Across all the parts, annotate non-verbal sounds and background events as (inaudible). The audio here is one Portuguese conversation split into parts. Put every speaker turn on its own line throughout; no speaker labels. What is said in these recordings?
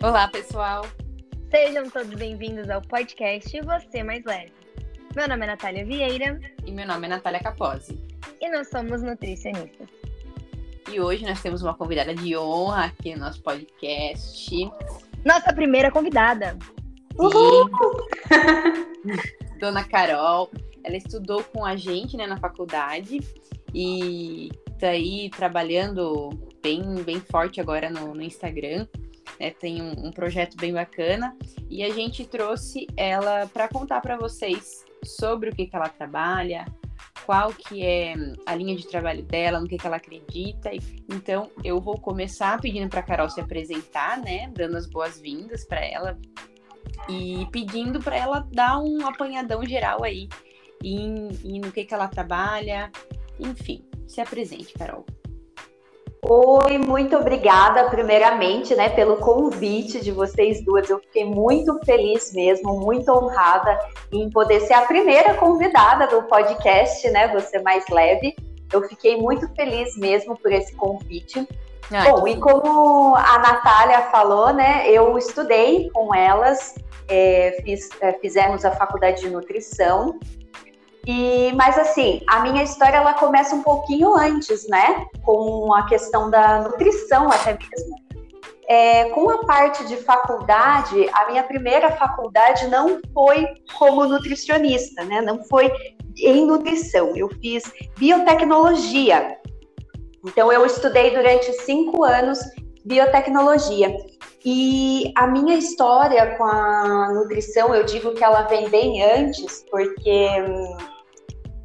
Olá, pessoal.
Sejam todos bem-vindos ao podcast Você Mais Leve. Meu nome é Natália Vieira.
E meu nome é Natália Capozzi.
E nós somos nutricionistas.
E hoje nós temos uma convidada de honra aqui no nosso podcast.
Nossa primeira convidada.
Uhul! (laughs) Dona Carol. Ela estudou com a gente né, na faculdade e tá aí trabalhando bem, bem forte agora no, no Instagram né, tem um, um, projeto bem bacana e a gente trouxe ela para contar para vocês sobre o que, que ela trabalha, qual que é a linha de trabalho dela, no que, que ela acredita. Então, eu vou começar pedindo para Carol se apresentar, né, dando as boas-vindas para ela e pedindo para ela dar um apanhadão geral aí em, em no que, que ela trabalha, enfim, se apresente, Carol.
Oi, muito obrigada, primeiramente, né, pelo convite de vocês duas. Eu fiquei muito feliz mesmo, muito honrada em poder ser a primeira convidada do podcast, né, Você Mais Leve. Eu fiquei muito feliz mesmo por esse convite. Ai, Bom, e como a Natália falou, né, eu estudei com elas, é, fiz, é, fizemos a faculdade de nutrição e, mas assim, a minha história ela começa um pouquinho antes, né? Com a questão da nutrição até mesmo. É, com a parte de faculdade, a minha primeira faculdade não foi como nutricionista, né? Não foi em nutrição. Eu fiz biotecnologia. Então, eu estudei durante cinco anos biotecnologia. E a minha história com a nutrição, eu digo que ela vem bem antes, porque hum,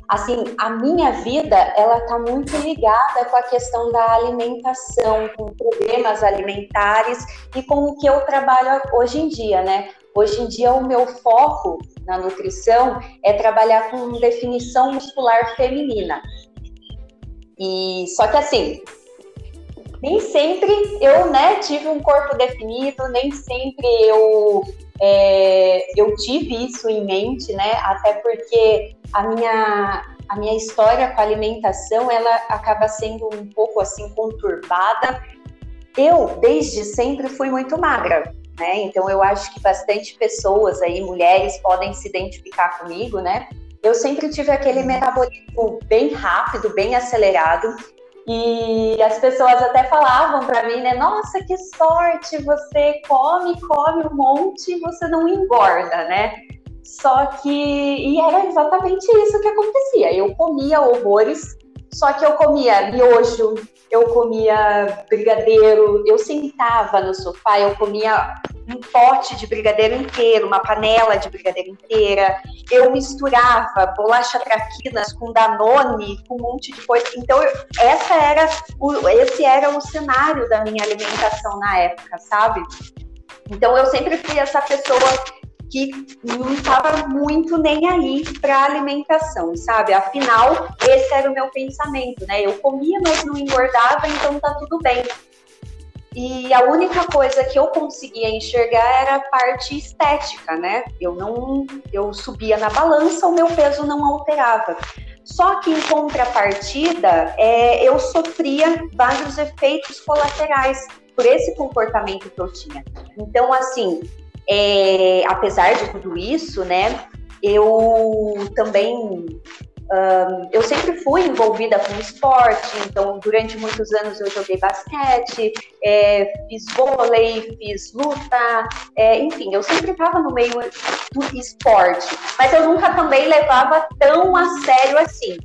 assim, a minha vida, ela tá muito ligada com a questão da alimentação, com problemas alimentares e com o que eu trabalho hoje em dia, né? Hoje em dia o meu foco na nutrição é trabalhar com definição muscular feminina. E só que assim, nem sempre eu, né, tive um corpo definido, nem sempre eu é, eu tive isso em mente, né? Até porque a minha, a minha história com a alimentação, ela acaba sendo um pouco assim conturbada. Eu, desde sempre, fui muito magra, né? Então eu acho que bastante pessoas aí, mulheres, podem se identificar comigo, né? Eu sempre tive aquele metabolismo bem rápido, bem acelerado. E as pessoas até falavam para mim, né? Nossa, que sorte! Você come, come um monte e você não engorda, né? Só que. E era exatamente isso que acontecia. Eu comia horrores, só que eu comia miojo, eu comia brigadeiro, eu sentava no sofá, eu comia um pote de brigadeiro inteiro, uma panela de brigadeiro inteira. Eu misturava bolacha traquinas com danone, com um monte de coisa. Então, essa era o, esse era o cenário da minha alimentação na época, sabe? Então, eu sempre fui essa pessoa que não estava muito nem aí para alimentação, sabe? Afinal, esse era o meu pensamento, né? Eu comia, mas não engordava, então tá tudo bem. E a única coisa que eu conseguia enxergar era a parte estética, né? Eu não, eu subia na balança, o meu peso não alterava. Só que em contrapartida, é, eu sofria vários efeitos colaterais por esse comportamento que eu tinha. Então, assim, é, apesar de tudo isso, né, eu também eu sempre fui envolvida com esporte, então durante muitos anos eu joguei basquete, é, fiz vôlei, fiz luta, é, enfim, eu sempre estava no meio do esporte, mas eu nunca também levava tão a sério assim.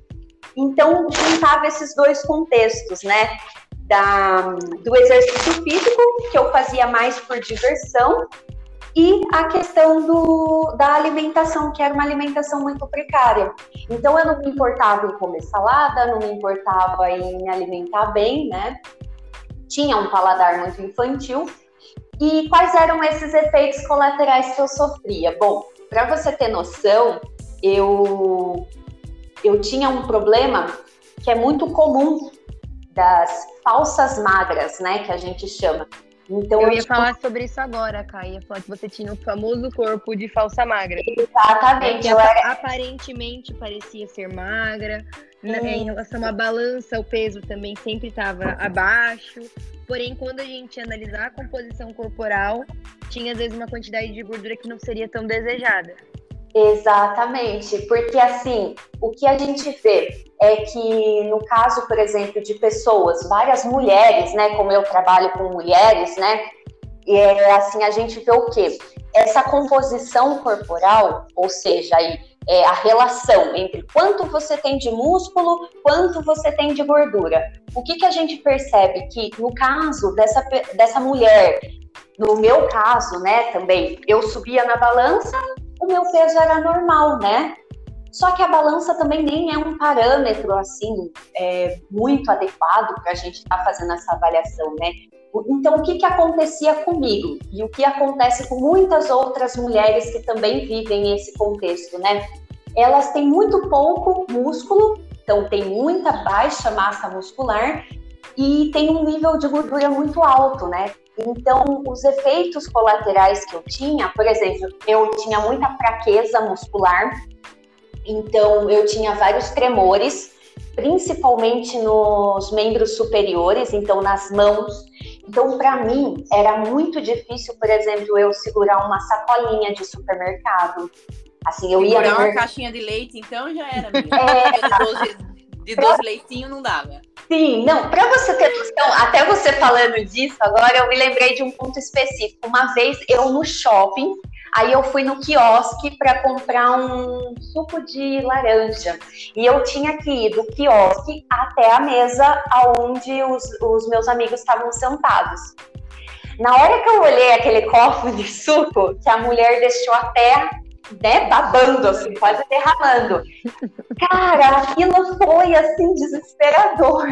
Então juntava esses dois contextos, né? Da, do exercício físico, que eu fazia mais por diversão, e a questão do, da alimentação, que era uma alimentação muito precária. Então eu não me importava em comer salada, não me importava em me alimentar bem, né? Tinha um paladar muito infantil. E quais eram esses efeitos colaterais que eu sofria? Bom, para você ter noção, eu eu tinha um problema que é muito comum das falsas magras, né, que a gente chama
então, eu ia tipo... falar sobre isso agora, Kai. Ia falar que você tinha o famoso corpo de falsa magra.
Exatamente.
Era... Aparentemente parecia ser magra, Né? Em relação à balança, o peso também sempre estava abaixo. Porém, quando a gente analisar a composição corporal, tinha às vezes uma quantidade de gordura que não seria tão desejada.
Exatamente, porque assim, o que a gente vê é que no caso, por exemplo, de pessoas, várias mulheres, né, como eu trabalho com mulheres, né, é assim, a gente vê o quê? Essa composição corporal, ou seja, aí, é a relação entre quanto você tem de músculo, quanto você tem de gordura. O que, que a gente percebe? Que no caso dessa, dessa mulher, no meu caso, né, também, eu subia na balança, o meu peso era normal, né? Só que a balança também nem é um parâmetro assim é, muito adequado para a gente estar tá fazendo essa avaliação, né? Então, o que, que acontecia comigo e o que acontece com muitas outras mulheres que também vivem esse contexto, né? Elas têm muito pouco músculo, então tem muita baixa massa muscular e tem um nível de gordura muito alto, né? Então, os efeitos colaterais que eu tinha, por exemplo, eu tinha muita fraqueza muscular, então eu tinha vários tremores, principalmente nos membros superiores, então nas mãos. Então, para mim, era muito difícil, por exemplo, eu segurar uma sacolinha de supermercado. Assim, eu
Segurar ia. uma caixinha de leite, então já era. (laughs) É... De 12 leitinhos não dava.
Sim, não, para você ter noção, até você falando disso agora, eu me lembrei de um ponto específico. Uma vez eu no shopping, aí eu fui no quiosque para comprar um suco de laranja. E eu tinha que ir do quiosque até a mesa onde os, os meus amigos estavam sentados. Na hora que eu olhei aquele (laughs) copo de suco, que a mulher deixou até né, babando, assim, quase derramando. Cara, aquilo foi, assim, desesperador.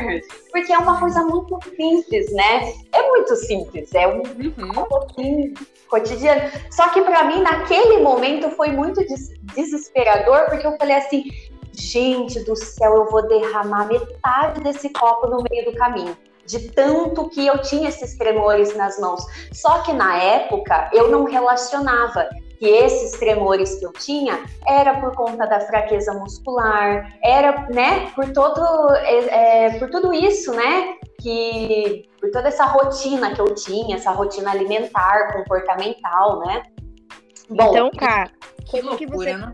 Porque é uma coisa muito simples, né? É muito simples, é um, uhum. um pouquinho cotidiano. Só que para mim, naquele momento, foi muito des desesperador, porque eu falei assim, gente do céu, eu vou derramar metade desse copo no meio do caminho de tanto que eu tinha esses tremores nas mãos. Só que na época eu não relacionava que esses tremores que eu tinha era por conta da fraqueza muscular, era, né, por todo, é, é, por tudo isso, né, que por toda essa rotina que eu tinha, essa rotina alimentar, comportamental, né.
Bom, então, cara, como loucura, que você né?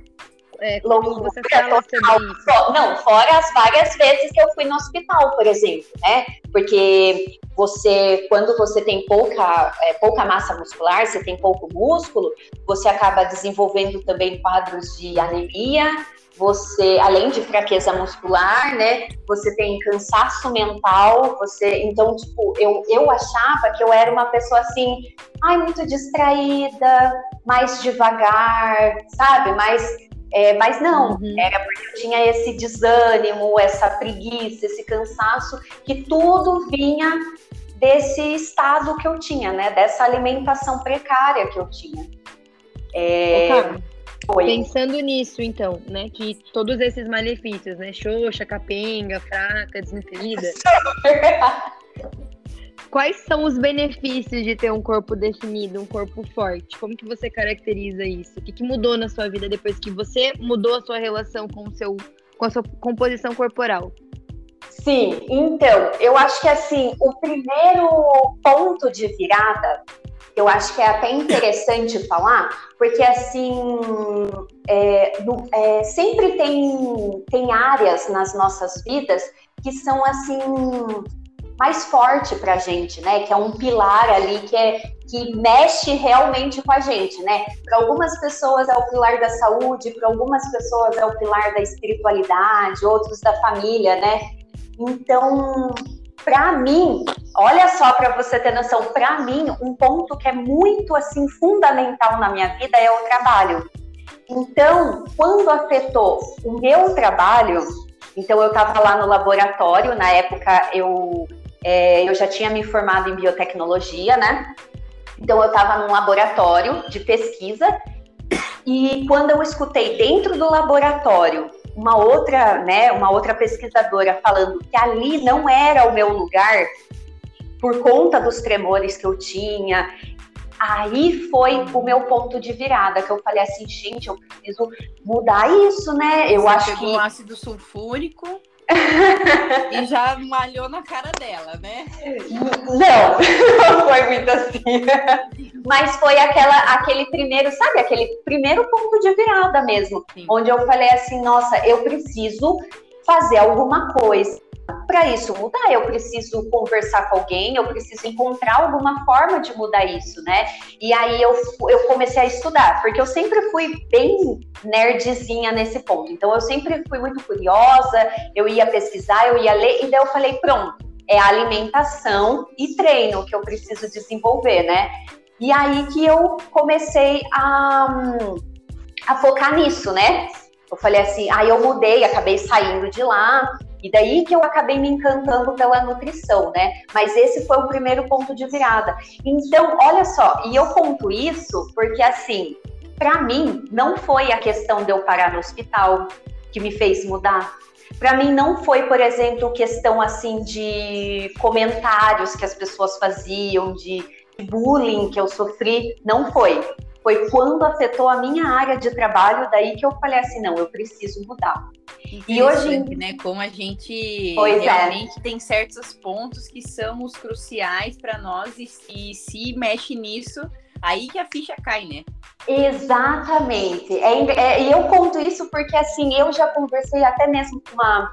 É, como você fala sobre isso? Não, fora as várias vezes que eu fui no hospital, por exemplo, né? Porque você, quando você tem pouca, é, pouca massa muscular, você tem pouco músculo, você acaba desenvolvendo também quadros de anemia, você, além de fraqueza muscular, né, você tem cansaço mental, você, então, tipo, eu, eu achava que eu era uma pessoa assim, ai, muito distraída, mais devagar, sabe, mais é, mas não, uhum. era porque eu tinha esse desânimo, essa preguiça, esse cansaço, que tudo vinha desse estado que eu tinha, né? Dessa alimentação precária que eu tinha.
É... Pensando nisso, então, né? Que todos esses malefícios, né? Xoxa, capenga, fraca, desnutrida. (laughs) Quais são os benefícios de ter um corpo definido, um corpo forte? Como que você caracteriza isso? O que, que mudou na sua vida depois que você mudou a sua relação com, o seu, com a sua composição corporal?
Sim, então, eu acho que assim, o primeiro ponto de virada, eu acho que é até interessante falar, porque assim, é, no, é, sempre tem, tem áreas nas nossas vidas que são assim mais forte para a gente, né? Que é um pilar ali que é que mexe realmente com a gente, né? Para algumas pessoas é o pilar da saúde, para algumas pessoas é o pilar da espiritualidade, outros da família, né? Então, para mim, olha só para você ter noção, para mim um ponto que é muito assim fundamental na minha vida é o trabalho. Então, quando afetou o meu trabalho, então eu estava lá no laboratório, na época eu é, eu já tinha me formado em biotecnologia, né? Então eu estava num laboratório de pesquisa e quando eu escutei dentro do laboratório uma outra, né, uma outra pesquisadora falando que ali não era o meu lugar por conta dos tremores que eu tinha, aí foi o meu ponto de virada que eu falei assim, gente, eu preciso mudar isso, né?
Eu Você acho que ácido sulfúrico e já malhou na cara dela, né?
Não, (laughs) não foi muito assim. Mas foi aquela, aquele primeiro, sabe, aquele primeiro ponto de virada mesmo. Sim. Onde eu falei assim, nossa, eu preciso fazer alguma coisa para isso mudar, eu preciso conversar com alguém, eu preciso encontrar alguma forma de mudar isso, né? E aí eu, eu comecei a estudar, porque eu sempre fui bem nerdzinha nesse ponto. Então eu sempre fui muito curiosa, eu ia pesquisar, eu ia ler, e daí eu falei, pronto, é alimentação e treino que eu preciso desenvolver, né? E aí que eu comecei a, a focar nisso, né? Eu falei assim, aí eu mudei, acabei saindo de lá, e daí que eu acabei me encantando pela nutrição, né? Mas esse foi o primeiro ponto de virada. Então, olha só, e eu conto isso porque assim, para mim não foi a questão de eu parar no hospital que me fez mudar. Para mim não foi, por exemplo, questão assim de comentários que as pessoas faziam, de bullying que eu sofri, não foi. Foi quando afetou a minha área de trabalho, daí que eu falei assim, não, eu preciso mudar.
E hoje, né, como a gente pois é. realmente é. tem certos pontos que são os cruciais para nós e, e se mexe nisso, aí que a ficha cai, né?
Exatamente. É, é, e eu conto isso porque assim, eu já conversei até mesmo com uma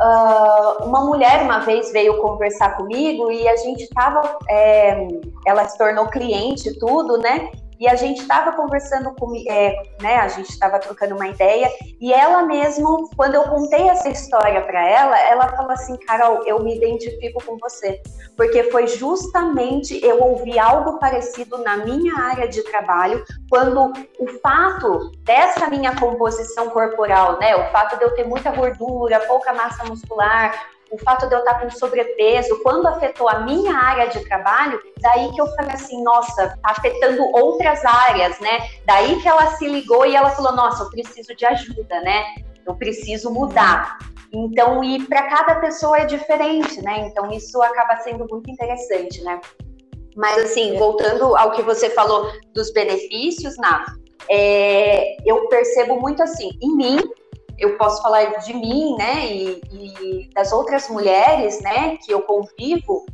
Uh, uma mulher uma vez veio conversar comigo e a gente tava, é, ela se tornou cliente tudo, né? E a gente estava conversando com, é, né? A gente estava trocando uma ideia e ela mesmo, quando eu contei essa história para ela, ela falou assim, Carol, eu me identifico com você, porque foi justamente eu ouvir algo parecido na minha área de trabalho, quando o fato dessa minha composição corporal, né? O fato de eu ter muita gordura, pouca massa muscular, o fato de eu estar com sobrepeso, quando afetou a minha área de trabalho, daí que eu falei assim, nossa, tá afetando outras áreas, né? Daí que ela se ligou e ela falou, nossa, eu preciso de ajuda, né? Eu preciso mudar. Então, e para cada pessoa é diferente, né? Então, isso acaba sendo muito interessante, né? Mas, assim, voltando ao que você falou dos benefícios, Nath, é, eu percebo muito assim, em mim, eu posso falar de mim, né, e, e, das outras mulheres, né, que eu convivo,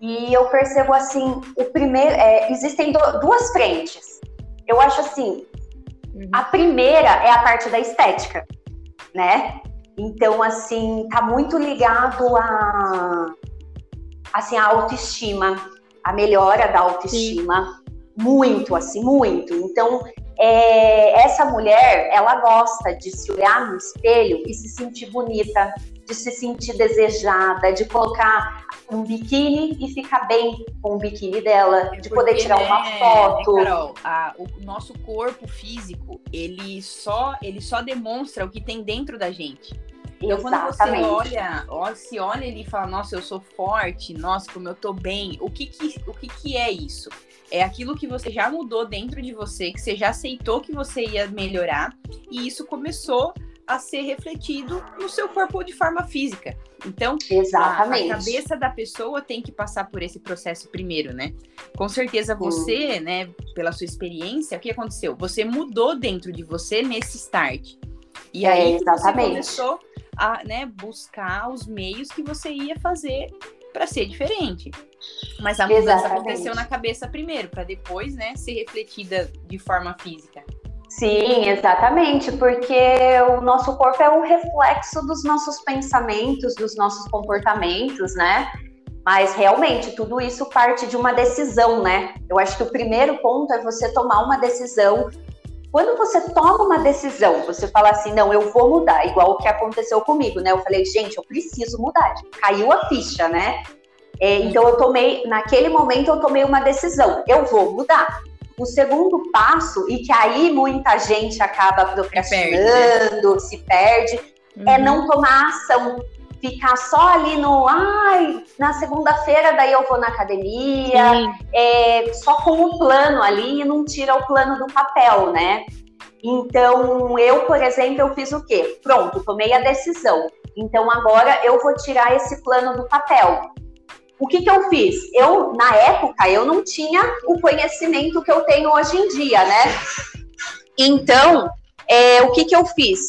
e eu percebo assim, o primeiro, é, existem do, duas frentes. Eu acho assim, uhum. a primeira é a parte da estética, né? Então, assim, tá muito ligado a, assim, a autoestima, a melhora da autoestima, Sim. muito, assim, muito. Então, é, essa mulher, ela gosta de se olhar no espelho e se sentir bonita, de se sentir desejada, de colocar um biquíni e ficar bem com o biquíni dela, de Porque, poder tirar uma né, foto.
Né, Carol, a, o nosso corpo físico, ele só, ele só demonstra o que tem dentro da gente. Então, Exatamente. quando você olha, se olha ali e fala, nossa, eu sou forte, nossa, como eu tô bem, o que que, o que, que é isso? É aquilo que você já mudou dentro de você, que você já aceitou que você ia melhorar, e isso começou a ser refletido no seu corpo de forma física. Então, Exatamente. A, a cabeça da pessoa tem que passar por esse processo primeiro, né? Com certeza você, hum. né, pela sua experiência, o que aconteceu? Você mudou dentro de você nesse start. E é, aí exatamente. você começou a né, buscar os meios que você ia fazer para ser diferente. Mas a mudança Exatamente. aconteceu na cabeça primeiro, para depois, né, ser refletida de forma física.
Sim, exatamente, porque o nosso corpo é um reflexo dos nossos pensamentos, dos nossos comportamentos, né? Mas realmente tudo isso parte de uma decisão, né? Eu acho que o primeiro ponto é você tomar uma decisão quando você toma uma decisão, você fala assim, não, eu vou mudar, igual o que aconteceu comigo, né? Eu falei, gente, eu preciso mudar. Caiu a ficha, né? É, então eu tomei, naquele momento eu tomei uma decisão, eu vou mudar. O segundo passo, e que aí muita gente acaba procrastinando, se perde, se perde uhum. é não tomar ação ficar só ali no ai, na segunda-feira daí eu vou na academia, é, só com o plano ali e não tira o plano do papel, né? Então, eu, por exemplo, eu fiz o quê? Pronto, tomei a decisão. Então, agora eu vou tirar esse plano do papel. O que, que eu fiz? Eu, na época, eu não tinha o conhecimento que eu tenho hoje em dia, né? Então, é, o que, que eu fiz?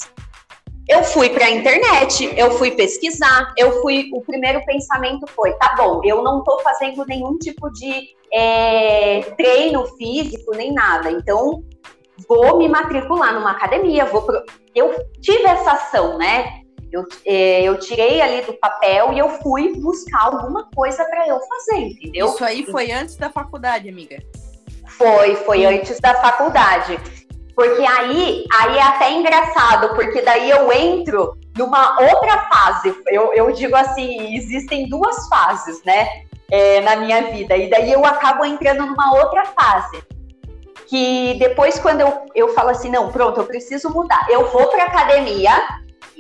Eu fui para a internet, eu fui pesquisar, eu fui. O primeiro pensamento foi: tá bom, eu não estou fazendo nenhum tipo de é, treino físico nem nada, então vou me matricular numa academia, vou pro... Eu tive essa ação, né? Eu, é, eu tirei ali do papel e eu fui buscar alguma coisa para eu fazer, entendeu?
Isso aí foi antes da faculdade, amiga?
Foi, foi antes da faculdade. Porque aí, aí é até engraçado, porque daí eu entro numa outra fase. Eu, eu digo assim, existem duas fases, né? É, na minha vida. E daí eu acabo entrando numa outra fase. Que depois, quando eu, eu falo assim, não, pronto, eu preciso mudar. Eu vou para academia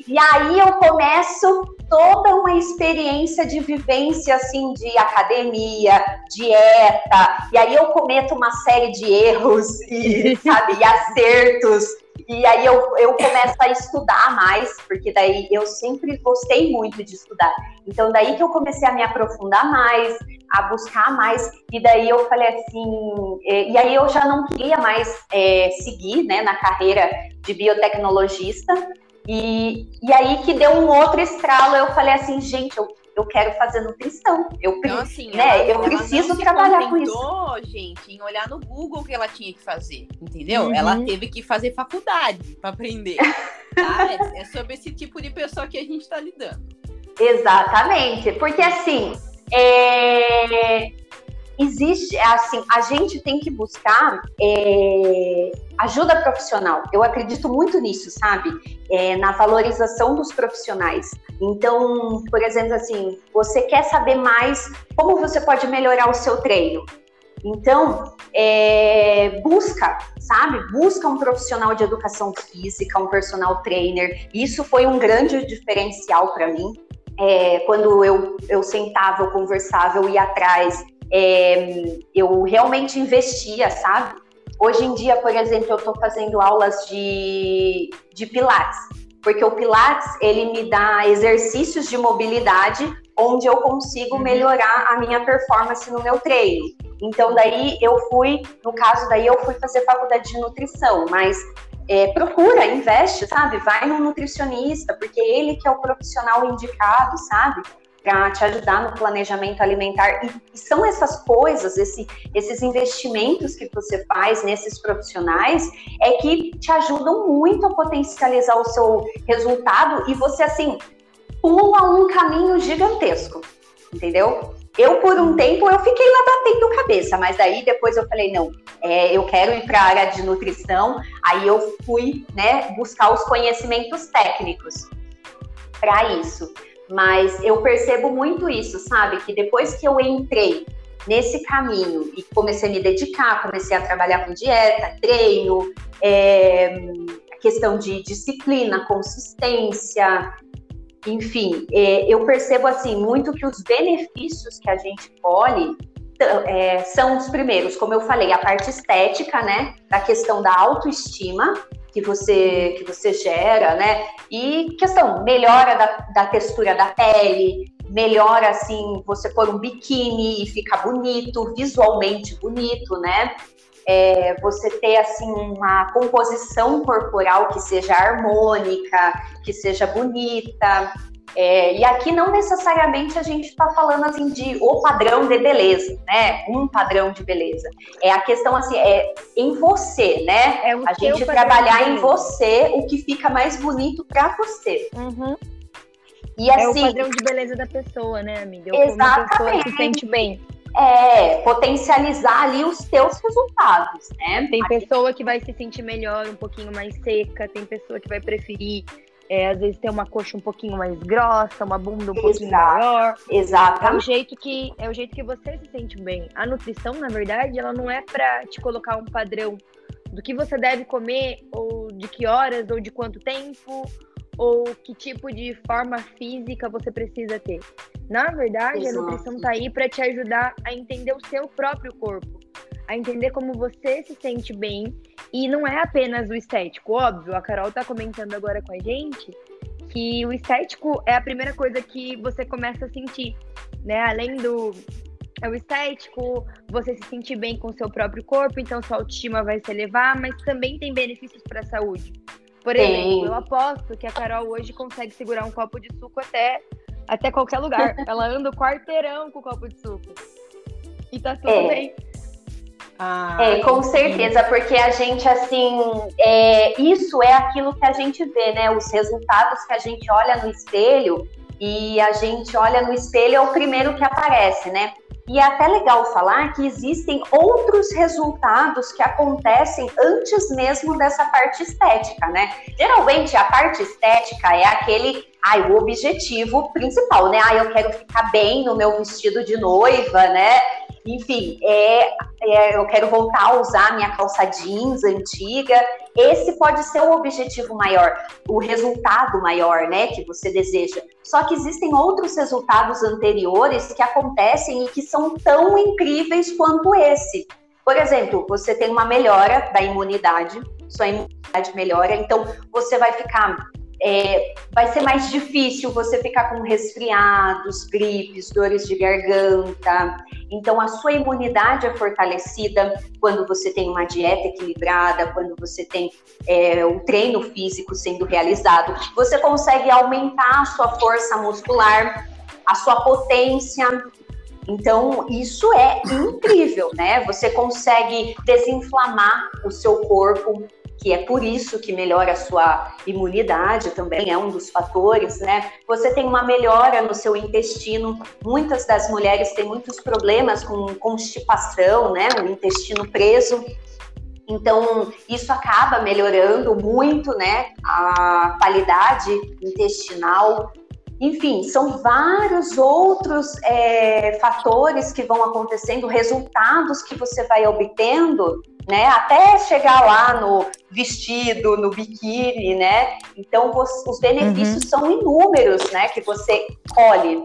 e aí eu começo toda uma experiência de vivência assim de academia, dieta, e aí eu cometo uma série de erros e (laughs) sabe, e acertos. E aí eu, eu começo a estudar mais, porque daí eu sempre gostei muito de estudar. Então daí que eu comecei a me aprofundar mais, a buscar mais, e daí eu falei assim, e, e aí eu já não queria mais é, seguir né, na carreira de biotecnologista, e, e aí que deu um outro estralo, eu falei assim, gente, eu, eu quero fazer nutrição. Eu, então, assim, né, ela, eu preciso trabalhar com isso.
gente, em olhar no Google o que ela tinha que fazer, entendeu? Uhum. Ela teve que fazer faculdade para aprender. Tá? é, (laughs) é sobre esse tipo de pessoa que a gente está lidando.
Exatamente, porque assim, é, existe, assim, a gente tem que buscar é, ajuda profissional. Eu acredito muito nisso, sabe? É, na valorização dos profissionais. Então, por exemplo, assim, você quer saber mais como você pode melhorar o seu treino? Então, é, busca, sabe? Busca um profissional de educação física, um personal trainer. Isso foi um grande diferencial para mim. É, quando eu, eu sentava, eu conversava, eu ia atrás, é, eu realmente investia, sabe? Hoje em dia, por exemplo, eu estou fazendo aulas de, de Pilates, porque o Pilates ele me dá exercícios de mobilidade onde eu consigo uhum. melhorar a minha performance no meu treino. Então daí eu fui, no caso daí eu fui fazer faculdade de nutrição, mas é, procura, investe, sabe? Vai no nutricionista, porque ele que é o profissional indicado, sabe? Para te ajudar no planejamento alimentar. E, são essas coisas, esse, esses investimentos que você faz nesses profissionais, é que te ajudam muito a potencializar o seu resultado e você, assim, pula um caminho gigantesco, entendeu? Eu, por um tempo, eu fiquei lá batendo cabeça, mas aí depois eu falei, não, é, eu quero ir para a área de nutrição, aí eu fui, né, buscar os conhecimentos técnicos para isso. Mas eu percebo muito isso, sabe? Que depois que eu entrei nesse caminho e comecei a me dedicar, comecei a trabalhar com dieta, treino, é, questão de disciplina, consistência, enfim, é, eu percebo assim muito que os benefícios que a gente colhe é, são os primeiros, como eu falei, a parte estética, né, da questão da autoestima, que você, que você gera, né? E questão, melhora da, da textura da pele, melhora assim, você pôr um biquíni e fica bonito, visualmente bonito, né? É, você ter assim uma composição corporal que seja harmônica, que seja bonita, é, e aqui não necessariamente a gente está falando assim de o padrão de beleza, né? Um padrão de beleza. É a questão assim, é em você, né? É a gente trabalhar em você o que fica mais bonito para você.
Uhum. E assim, é o assim padrão de beleza da pessoa, né, amiga? Eu
exatamente.
Se sente bem.
É, potencializar ali os teus resultados, né?
Tem pessoa que vai se sentir melhor, um pouquinho mais seca, tem pessoa que vai preferir é, às vezes tem uma coxa um pouquinho mais grossa, uma bunda um pouquinho maior.
Exato.
É o jeito que é o jeito que você se sente bem. A nutrição, na verdade, ela não é para te colocar um padrão do que você deve comer ou de que horas ou de quanto tempo ou que tipo de forma física você precisa ter. Na verdade, Exato. a nutrição tá aí para te ajudar a entender o seu próprio corpo a entender como você se sente bem. E não é apenas o estético, óbvio. A Carol tá comentando agora com a gente que o estético é a primeira coisa que você começa a sentir, né? Além do é o estético, você se sentir bem com o seu próprio corpo, então sua autoestima vai se elevar, mas também tem benefícios para a saúde. Por exemplo, eu aposto que a Carol hoje consegue segurar um copo de suco até, até qualquer lugar. (laughs) Ela anda o quarteirão com o copo de suco. E tá tudo é. bem.
Ah, é, com certeza, porque a gente, assim, é, isso é aquilo que a gente vê, né? Os resultados que a gente olha no espelho e a gente olha no espelho é o primeiro que aparece, né? E é até legal falar que existem outros resultados que acontecem antes mesmo dessa parte estética, né? Geralmente a parte estética é aquele, ai, o objetivo principal, né? Ah, eu quero ficar bem no meu vestido de noiva, né? Enfim, é, é, eu quero voltar a usar minha calça jeans antiga. Esse pode ser o objetivo maior, o resultado maior, né, que você deseja. Só que existem outros resultados anteriores que acontecem e que são tão incríveis quanto esse. Por exemplo, você tem uma melhora da imunidade, sua imunidade melhora, então você vai ficar é, vai ser mais difícil você ficar com resfriados, gripes, dores de garganta. Então, a sua imunidade é fortalecida quando você tem uma dieta equilibrada, quando você tem é, um treino físico sendo realizado. Você consegue aumentar a sua força muscular, a sua potência. Então, isso é incrível, né? Você consegue desinflamar o seu corpo, que é por isso que melhora a sua imunidade também, é um dos fatores, né? Você tem uma melhora no seu intestino. Muitas das mulheres têm muitos problemas com constipação, né? O intestino preso. Então, isso acaba melhorando muito, né? A qualidade intestinal. Enfim, são vários outros é, fatores que vão acontecendo, resultados que você vai obtendo né? Até chegar lá no vestido, no biquíni, né? Então os benefícios uhum. são inúmeros, né? Que você colhe.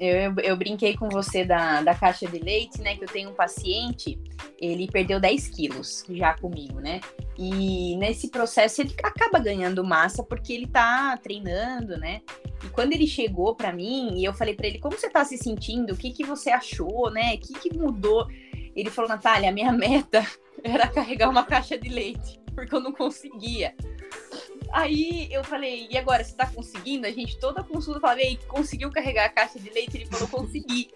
Eu, eu, eu, brinquei com você da, da caixa de leite, né? Que eu tenho um paciente, ele perdeu 10 quilos já comigo, né? E nesse processo ele acaba ganhando massa porque ele tá treinando, né? E quando ele chegou para mim e eu falei para ele como você tá se sentindo, o que que você achou, né? O que que mudou? Ele falou, Natália, a minha (laughs) meta era carregar uma caixa de leite, porque eu não conseguia. Aí eu falei, e agora, você tá conseguindo? A gente toda a consulta falava, ei, conseguiu carregar a caixa de leite? Ele falou, consegui.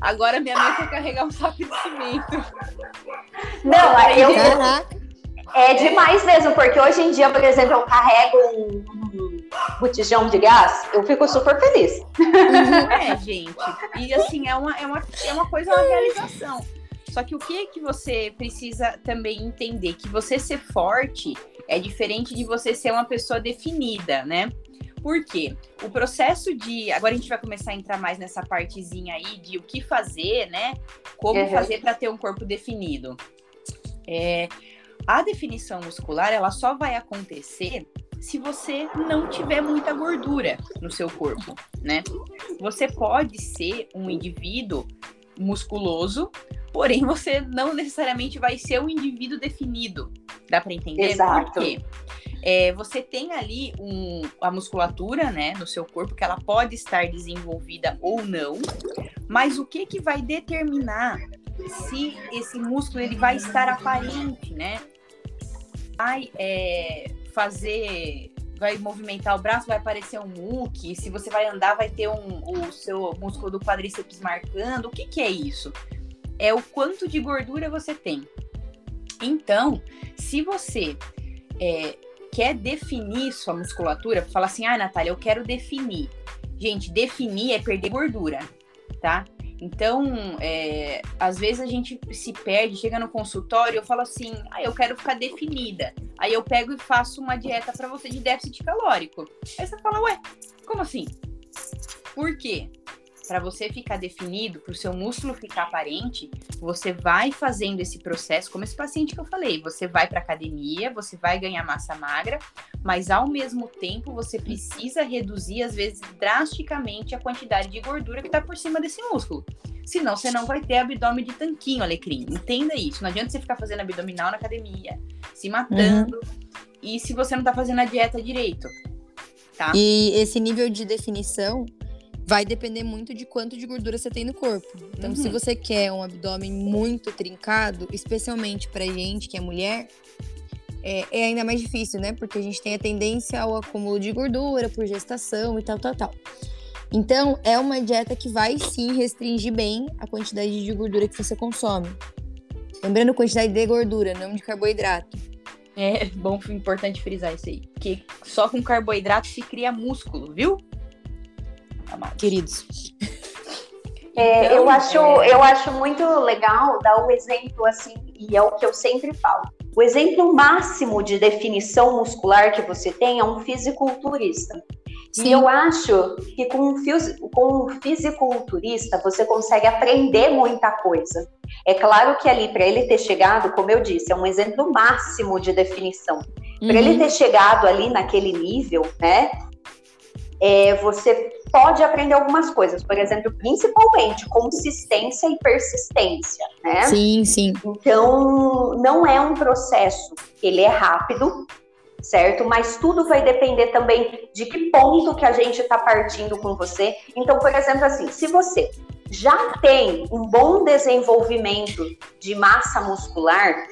Agora minha meta é carregar um saco de cimento.
Não, aí eu. É demais mesmo, porque hoje em dia, por exemplo, eu carrego um, um botijão de gás, eu fico super feliz.
É, gente. E assim, é uma, é uma, é uma coisa, uma realização. Só que o que é que você precisa também entender? Que você ser forte é diferente de você ser uma pessoa definida, né? Por quê? O processo de. Agora a gente vai começar a entrar mais nessa partezinha aí de o que fazer, né? Como uhum. fazer para ter um corpo definido. É, a definição muscular, ela só vai acontecer se você não tiver muita gordura no seu corpo, né? Você pode ser um indivíduo musculoso, porém você não necessariamente vai ser um indivíduo definido. Dá para entender?
Exato.
Por quê? É, você tem ali um, a musculatura né, no seu corpo que ela pode estar desenvolvida ou não, mas o que, que vai determinar se esse músculo ele vai estar aparente, né? Vai é, fazer, vai movimentar o braço, vai aparecer um muque, se você vai andar, vai ter um, o seu músculo do quadríceps marcando. O que, que é isso? É o quanto de gordura você tem. Então, se você é, quer definir sua musculatura, fala assim, ah, Natália, eu quero definir. Gente, definir é perder gordura, tá? Então, é, às vezes a gente se perde, chega no consultório, eu falo assim, ah, eu quero ficar definida. Aí eu pego e faço uma dieta para você de déficit calórico. Aí você fala, ué, como assim? Por quê? Para você ficar definido, para o seu músculo ficar aparente, você vai fazendo esse processo, como esse paciente que eu falei, você vai para academia, você vai ganhar massa magra, mas ao mesmo tempo você precisa reduzir, às vezes, drasticamente a quantidade de gordura que está por cima desse músculo. Senão você não vai ter abdômen de tanquinho, alecrim. Entenda isso. Não adianta você ficar fazendo abdominal na academia, se matando, uhum. e se você não está fazendo a dieta direito. Tá?
E esse nível de definição vai depender muito de quanto de gordura você tem no corpo. Então, uhum. se você quer um abdômen muito trincado, especialmente pra gente que é mulher,
é, é ainda mais difícil, né? Porque a gente tem a tendência ao acúmulo de gordura por gestação e tal, tal, tal. Então, é uma dieta que vai sim restringir bem a quantidade de gordura que você consome. Lembrando quantidade de gordura, não de carboidrato.
É bom, importante frisar isso aí. Porque só com carboidrato se cria músculo, viu?
Amados. Queridos.
É, então, eu, acho, é... eu acho muito legal dar um exemplo assim, e é o que eu sempre falo. O exemplo máximo de definição muscular que você tem é um fisiculturista. Sim. E eu acho que com um, com um fisiculturista você consegue aprender muita coisa. É claro que ali, para ele ter chegado, como eu disse, é um exemplo máximo de definição. Uhum. Para ele ter chegado ali naquele nível, né? É, você pode aprender algumas coisas, por exemplo, principalmente consistência e persistência, né?
Sim, sim.
Então, não é um processo, ele é rápido, certo? Mas tudo vai depender também de que ponto que a gente está partindo com você. Então, por exemplo, assim, se você já tem um bom desenvolvimento de massa muscular,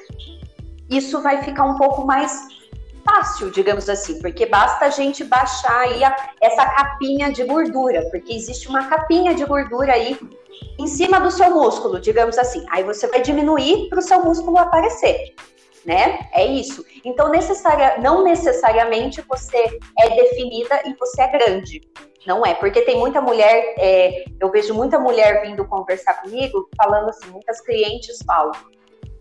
isso vai ficar um pouco mais fácil, digamos assim, porque basta a gente baixar aí a, essa capinha de gordura, porque existe uma capinha de gordura aí em cima do seu músculo, digamos assim. Aí você vai diminuir para o seu músculo aparecer né? É isso. Então, necessária, não necessariamente você é definida e você é grande. Não é, porque tem muita mulher, é, eu vejo muita mulher vindo conversar comigo, falando assim, muitas clientes falam,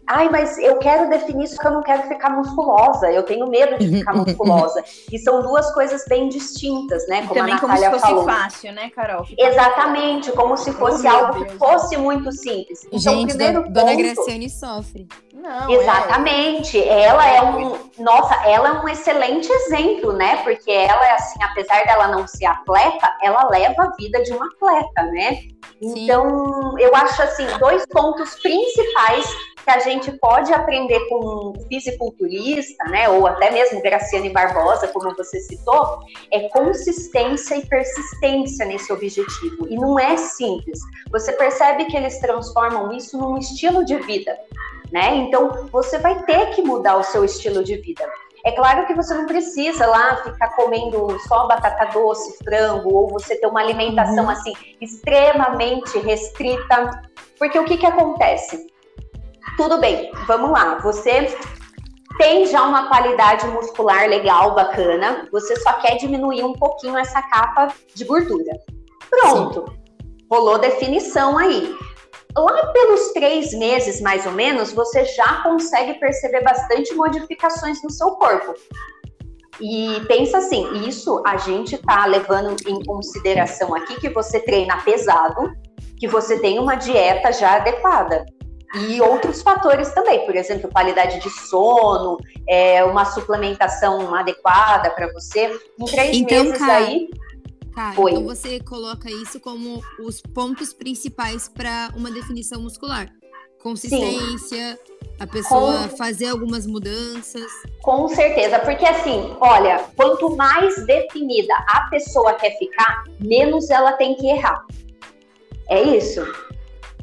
Ai, mas eu quero definir isso que eu não quero ficar musculosa. Eu tenho medo de ficar (laughs) musculosa. E são duas coisas bem distintas, né?
Como também a Natália como se fosse falou. fácil, né, Carol?
Ficar Exatamente, como se fosse oh, algo que fosse muito simples.
Então, Gente, primeiro ponto, Dona Graciane sofre.
Não, é. Exatamente. É... Ela é um. Nossa, ela é um excelente exemplo, né? Porque ela é assim, apesar dela não ser atleta, ela leva a vida de uma atleta, né? Sim. Então, eu acho assim, dois pontos principais que a gente pode aprender com um fisiculturista, né, ou até mesmo Graciane Barbosa, como você citou, é consistência e persistência nesse objetivo. E não é simples. Você percebe que eles transformam isso num estilo de vida, né? Então, você vai ter que mudar o seu estilo de vida. É claro que você não precisa lá ficar comendo só batata doce, frango, ou você ter uma alimentação uhum. assim extremamente restrita. Porque o que, que acontece? Tudo bem, vamos lá. Você tem já uma qualidade muscular legal, bacana, você só quer diminuir um pouquinho essa capa de gordura. Pronto, Sim. rolou definição aí. Lá pelos três meses, mais ou menos, você já consegue perceber bastante modificações no seu corpo. E pensa assim, isso a gente tá levando em consideração aqui que você treina pesado, que você tem uma dieta já adequada e outros fatores também, por exemplo, qualidade de sono, é, uma suplementação adequada para você. Em três então, meses cara, aí.
Cara, foi. então você coloca isso como os pontos principais para uma definição muscular. Consistência, Sim. a pessoa Com... fazer algumas mudanças.
Com certeza, porque assim, olha, quanto mais definida a pessoa quer ficar, menos ela tem que errar. É isso.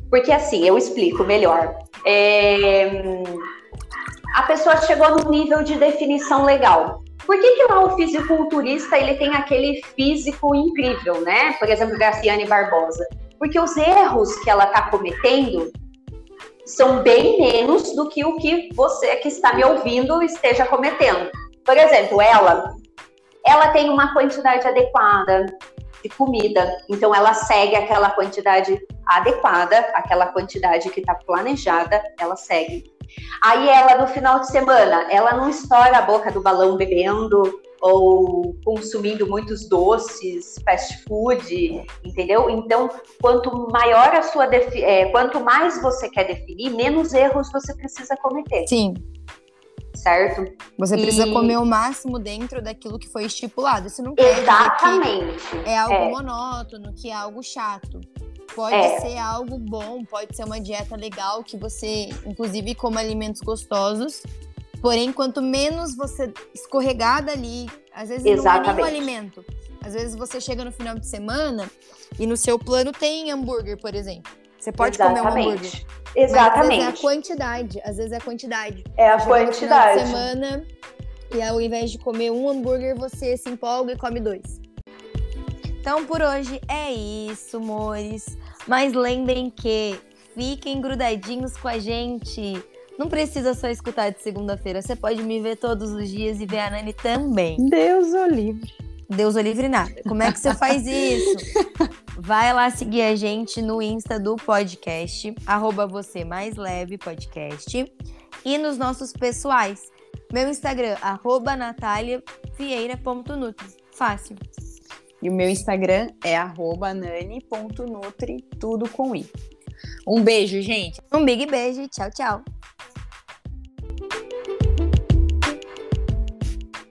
Porque assim, eu explico melhor. É... A pessoa chegou num nível de definição legal. Por que, que lá o fisiculturista ele tem aquele físico incrível, né? Por exemplo, Graciane Barbosa. Porque os erros que ela está cometendo são bem menos do que o que você que está me ouvindo esteja cometendo. Por exemplo, ela, ela tem uma quantidade adequada de comida. Então ela segue aquela quantidade adequada, aquela quantidade que está planejada, ela segue. Aí ela no final de semana, ela não estoura a boca do balão bebendo ou consumindo muitos doces, fast food, entendeu? Então, quanto maior a sua é, quanto mais você quer definir, menos erros você precisa cometer.
Sim
certo?
Você precisa comer o máximo dentro daquilo que foi estipulado. Isso não quer
Exatamente.
dizer que é algo é. monótono, que é algo chato. Pode é. ser algo bom, pode ser uma dieta legal que você, inclusive, coma alimentos gostosos. Porém, quanto menos você escorregar dali, às vezes Exatamente. não é nenhum alimento. Às vezes você chega no final de semana e no seu plano tem hambúrguer, por exemplo. Você pode Exatamente. comer um hambúrguer.
Exatamente.
Mas às vezes é a quantidade. Às vezes é a quantidade.
É a quantidade.
No semana, E ao invés de comer um hambúrguer, você se empolga e come dois. Então por hoje é isso, amores. Mas lembrem que fiquem grudadinhos com a gente. Não precisa só escutar de segunda-feira. Você pode me ver todos os dias e ver a Nani também.
Deus o livre.
Deus o livre nada. Como é que você faz isso? (laughs) Vai lá seguir a gente no Insta do podcast, arroba você mais leve podcast. E nos nossos pessoais. Meu Instagram, arroba nataliavieira.nutri. Fácil.
E o meu Instagram é arroba nani.nutri, tudo com i. Um beijo, gente.
Um big beijo. Tchau, tchau.